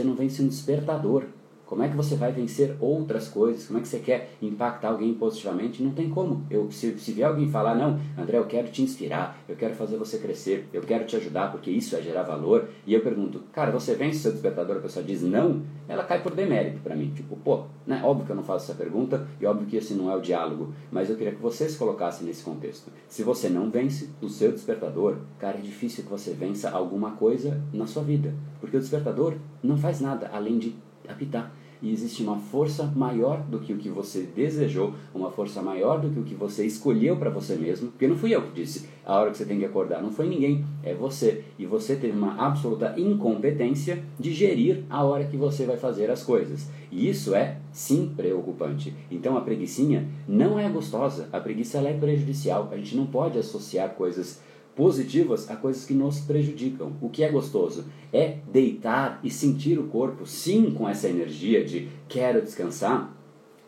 você não vence um despertador. Como é que você vai vencer outras coisas? Como é que você quer impactar alguém positivamente? Não tem como. Eu, se, se vier alguém falar, não, André, eu quero te inspirar, eu quero fazer você crescer, eu quero te ajudar porque isso é gerar valor, e eu pergunto, cara, você vence seu despertador? A pessoa diz não, ela cai por demérito para mim. Tipo, pô, né? óbvio que eu não faço essa pergunta e óbvio que esse não é o diálogo, mas eu queria que você se colocasse nesse contexto. Se você não vence o seu despertador, cara, é difícil que você vença alguma coisa na sua vida, porque o despertador não faz nada além de apitar e existe uma força maior do que o que você desejou, uma força maior do que o que você escolheu para você mesmo, porque não fui eu que disse a hora que você tem que acordar, não foi ninguém, é você. E você teve uma absoluta incompetência de gerir a hora que você vai fazer as coisas. E isso é, sim, preocupante. Então a preguiçinha não é gostosa, a preguiça é prejudicial. A gente não pode associar coisas positivas a coisas que nos prejudicam. O que é gostoso é deitar e sentir o corpo, sim, com essa energia de quero descansar,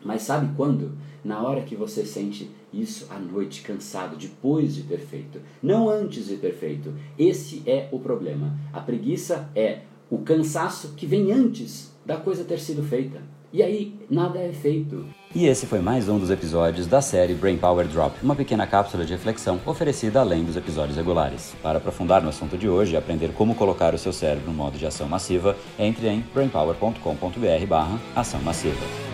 mas sabe quando? Na hora que você sente isso à noite, cansado, depois de ter feito, não antes de ter feito. Esse é o problema. A preguiça é o cansaço que vem antes da coisa ter sido feita. E aí nada é feito. E esse foi mais um dos episódios da série Brain Power Drop, uma pequena cápsula de reflexão oferecida além dos episódios regulares. Para aprofundar no assunto de hoje e aprender como colocar o seu cérebro no modo de ação massiva, entre em brainpower.com.br/ação massiva.